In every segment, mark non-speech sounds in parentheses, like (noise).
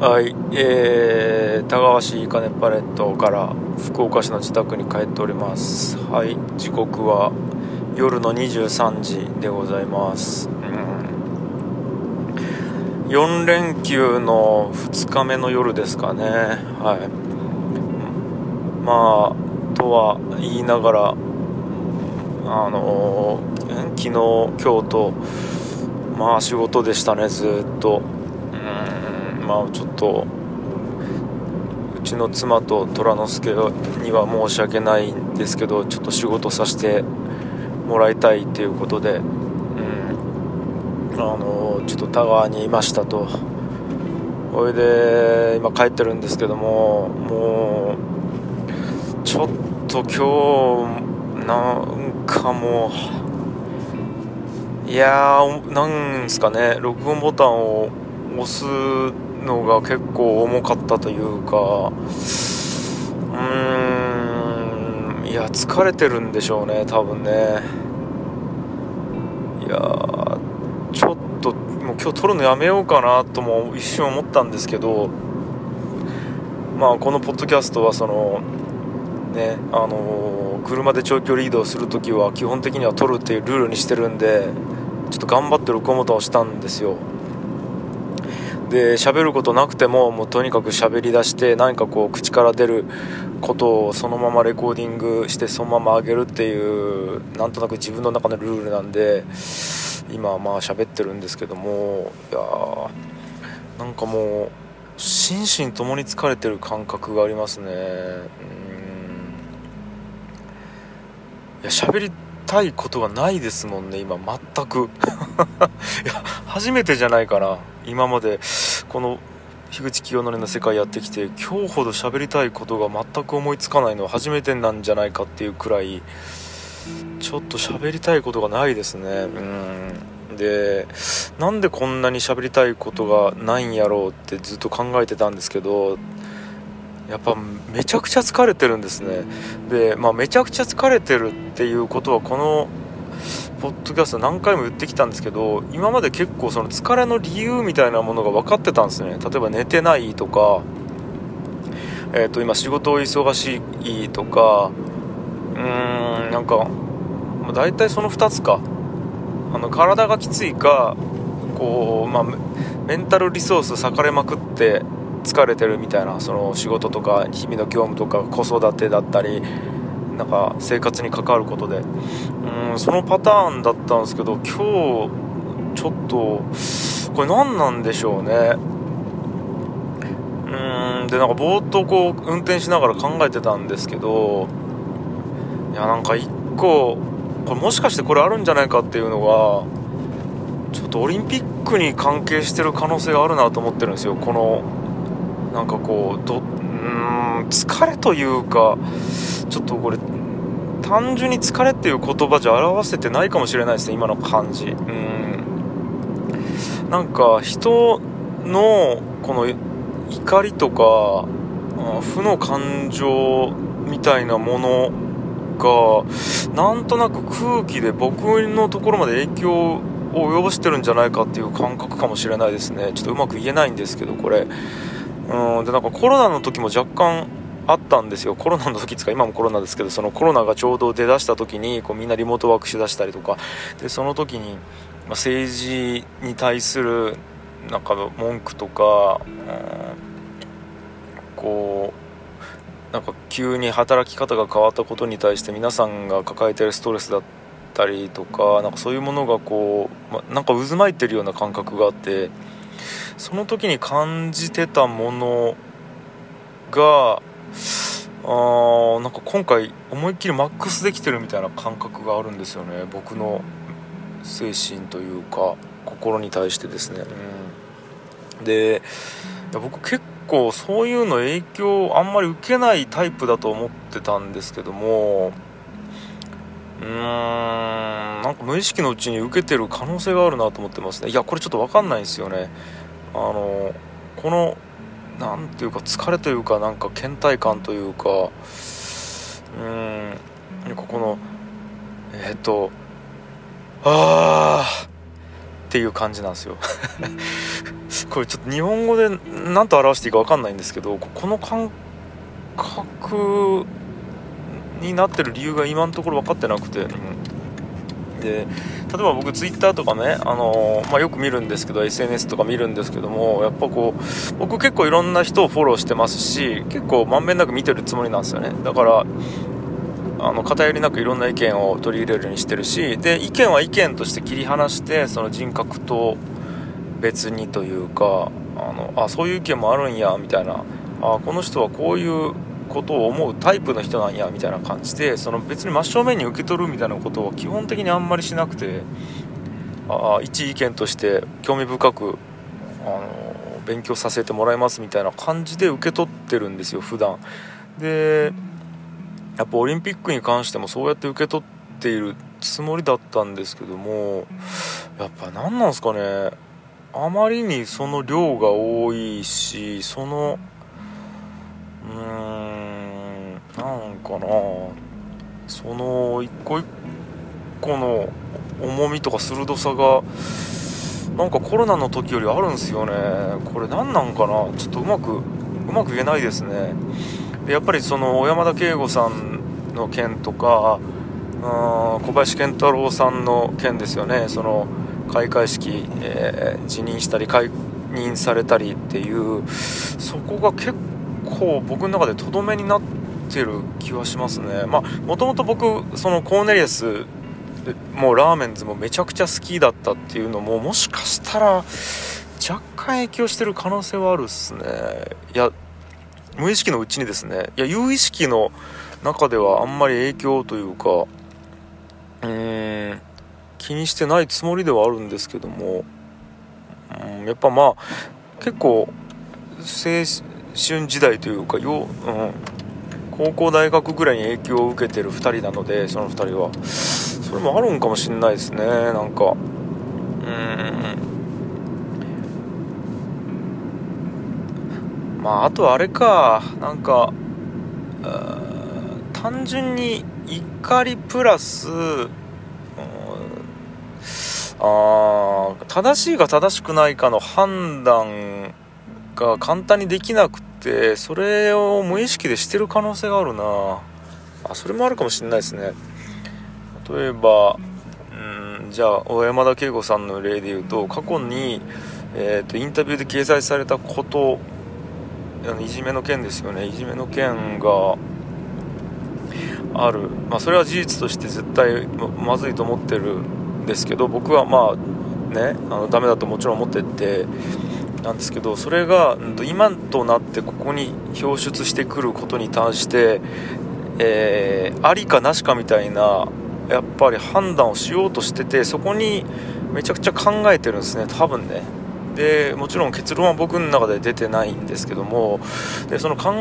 はい、えー、田川市金パレットから福岡市の自宅に帰っております。はい、時刻は夜の23時でございます。うん、4連休の2日目の夜ですかね。はい。まあ、とは言いながら、あのー、昨日、今日と、まあ仕事でしたね、ずっと。うんまあちょっとうちの妻と虎之助には申し訳ないんですけどちょっと仕事させてもらいたいということで、うん、あのちょっと田川にいましたと。それで今帰ってるんですけどももうちょっと今日なんかもういやーなんすかね録音ボタンを押すのが結構重かったというかうーんいや疲れてるんでしょうね多分ね。いやちょっともう今日撮るのやめようかなとも一瞬思ったんですけどまあこのポッドキャストはそのねあの車で長距離移動する時は基本的には撮るっていうルールにしてるんでちょっと頑張って録音ボタンを押したんですよ。で喋ることなくてももうとにかく喋り出して何かこう口から出ることをそのままレコーディングしてそのまま上げるっていうなんとなく自分の中のルールなんで今はまあ喋ってるんですけどもいやなんかもう心身ともに疲れてる感覚がありますね。うん。いや喋りたいことがないですもんね今全く。(laughs) いや初めてじゃないかな。今までこの樋口清則の世界やってきて今日ほど喋りたいことが全く思いつかないのは初めてなんじゃないかっていうくらいちょっと喋りたいことがないですね。うん。でなんでこんなに喋りたいことがないんやろうってずっと考えてたんですけどやっぱめちゃくちゃ疲れてるんですね。で、まあ、めちゃくちゃ疲れてるっていうことはこのポッドキャスト何回も言ってきたんですけど今まで結構その疲れの理由みたいなものが分かってたんですね。例えば寝てないとか、えー、と今仕事忙しいとかうーんなんか大体その2つか。あの体がきついかこう、まあ、メンタルリソース割かれまくって疲れてるみたいなその仕事とか日々の業務とか子育てだったりなんか生活に関わることで。うんそのパターンだったんですけど今日ちょっとこれ何なんでしょうね。うんでなんかぼーっとこう運転しながら考えてたんですけどいやなんか一個これもしかしてこれあるんじゃないかっていうのがちょっとオリンピックに関係してる可能性があるなと思ってるんですよ。このなんかこうどうん疲れというかちょっとこれ単純に疲れっていう言葉じゃ表せてないかもしれないですね今の感じ。うん。なんか人のこの怒りとか負の感情みたいなものがなんとなく空気で僕のところまで影響を及ぼしてるんじゃないかっていう感覚かもしれないですね。ちょっとうまく言えないんですけどこれ。うん。でなんかコロナの時も若干あったんですよ。コロナの時つか？今もコロナですけどそのコロナがちょうど出だした時にこうみんなリモートワークしだしたりとか。でその時に、まあ、政治に対するなんか文句とか、うん、こうなんか急に働き方が変わったことに対して皆さんが抱えてるストレスだったりとかなんかそういうものがこう、ま、なんか渦巻いてるような感覚があってその時に感じてたものがあーなんか今回思いっきりマックスできてるみたいな感覚があるんですよね。僕の精神というか心に対してですね、うん、で僕結構そういうの影響あんまり受けないタイプだと思ってたんですけどもうーんなんか無意識のうちに受けてる可能性があるなと思ってますね。いやこれちょっと分かんないんですよね。あのこのなんていうか疲れというかなんか倦怠感というかうんここのえっ、とあっていう感じなんですよ。(laughs) これちょっと日本語で何と表していいか分かんないんですけどこの感覚になってる理由が今のところ分かってなくて、うん、で例えば僕ツイッターとかね、あのー、まあ、よく見るんですけど SNS とか見るんですけどもやっぱこう僕結構いろんな人をフォローしてますし結構まんべんなく見てるつもりなんですよね。だからあの偏りなくいろんな意見を取り入れるようにしてるしで意見は意見として切り離してその人格と別にというかあのあそういう意見もあるんやみたいな。あこの人はこういうことを思うタイプの人なんやみたいな感じでその別に真正面に受け取るみたいなことは基本的にあんまりしなくてあ一意見として興味深くあの勉強させてもらいますみたいな感じで受け取ってるんですよ普段。でやっぱオリンピックに関してもそうやって受け取っているつもりだったんですけどもやっぱ何なんですかね。あまりにその量が多いしそのうーんかな。その一個一個の重みとか鋭さがなんかコロナの時よりあるんですよね。これ何なんかな。ちょっとうまくうまく言えないですね。でやっぱりその小山田圭吾さんの件とかあ小林賢太郎さんの件ですよね。その開会式、えー、辞任したり解任されたりっていうそこが結構僕の中でとどめになっててる気はしますね。まあもともと僕そのコーネリアスもうラーメンズもめちゃくちゃ好きだったっていうのももしかしたら若干影響してる可能性はあるっすね。いや無意識のうちにですね。いや有意識の中ではあんまり影響というかうん気にしてないつもりではあるんですけども、うん、やっぱまあ結構青春時代というかよ、うん、高校大学ぐらいに影響を受けてる2人なのでその2人は。それもあるんかもしんないですねなんか。うん。まああとあれかなんか単純に怒りプラスあ正しいか正しくないかの判断が簡単にできなくてそれを無意識でしてる可能性があるな。あそれもあるかもしれないですね。例えばうんじゃあ小山田圭吾さんの例で言うと過去に、えーと、インタビューで掲載されたことあのいじめの件ですよね。いじめの件がある、まあ、それは事実として絶対まずいと思ってるんですけど僕はまあねあのダメだともちろん思っててなんですけどそれが今となってここに表出してくることに対して、えー、ありかなしかみたいなやっぱり判断をしようとしててそこにめちゃくちゃ考えてるんですね多分ね。でもちろん結論は僕の中で出てないんですけどもでそのかん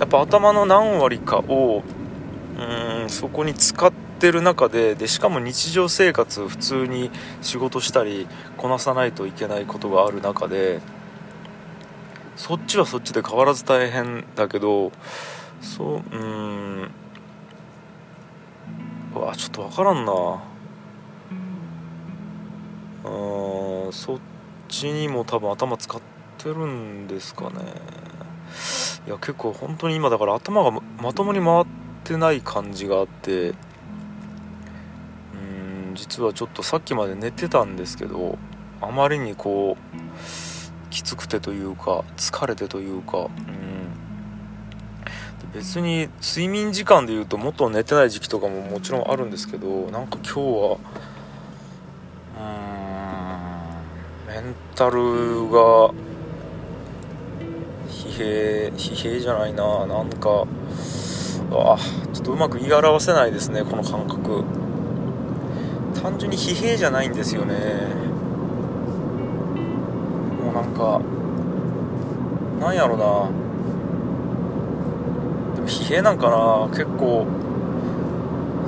やっぱ頭の何割かをうんそこに使ってってる中ででしかも日常生活普通に仕事したりこなさないといけないことがある中でそっちはそっちで変わらず大変だけどそううんうわちょっと分からんな。うん。そっちにも多分頭使ってるんですかね。いや結構本当に今だから頭がまともに回ってない感じがあって実はちょっとさっきまで寝てたんですけどあまりにこうきつくてというか疲れてというか、うん、別に睡眠時間でいうともっと寝てない時期とかももちろんあるんですけどなんか今日はうんメンタルが疲弊疲弊じゃないななんかあちょっとうまく言い表せないですねこの感覚。単純に疲弊じゃないんですよね。もうなんかなんやろな。でも疲弊なんかな。結構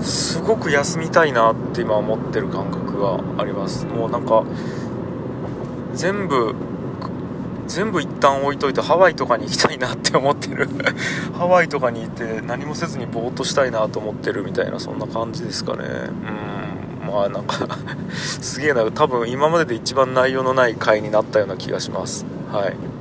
すごく休みたいなって今思ってる感覚があります。もうなんか全部全部一旦置いといてハワイとかに行きたいなって思ってる。(laughs) ハワイとかにいて何もせずにぼーっとしたいなと思ってるみたいなそんな感じですかね。うん。まあなんか (laughs) すげえな。多分今までで一番内容のない回になったような気がします。はい。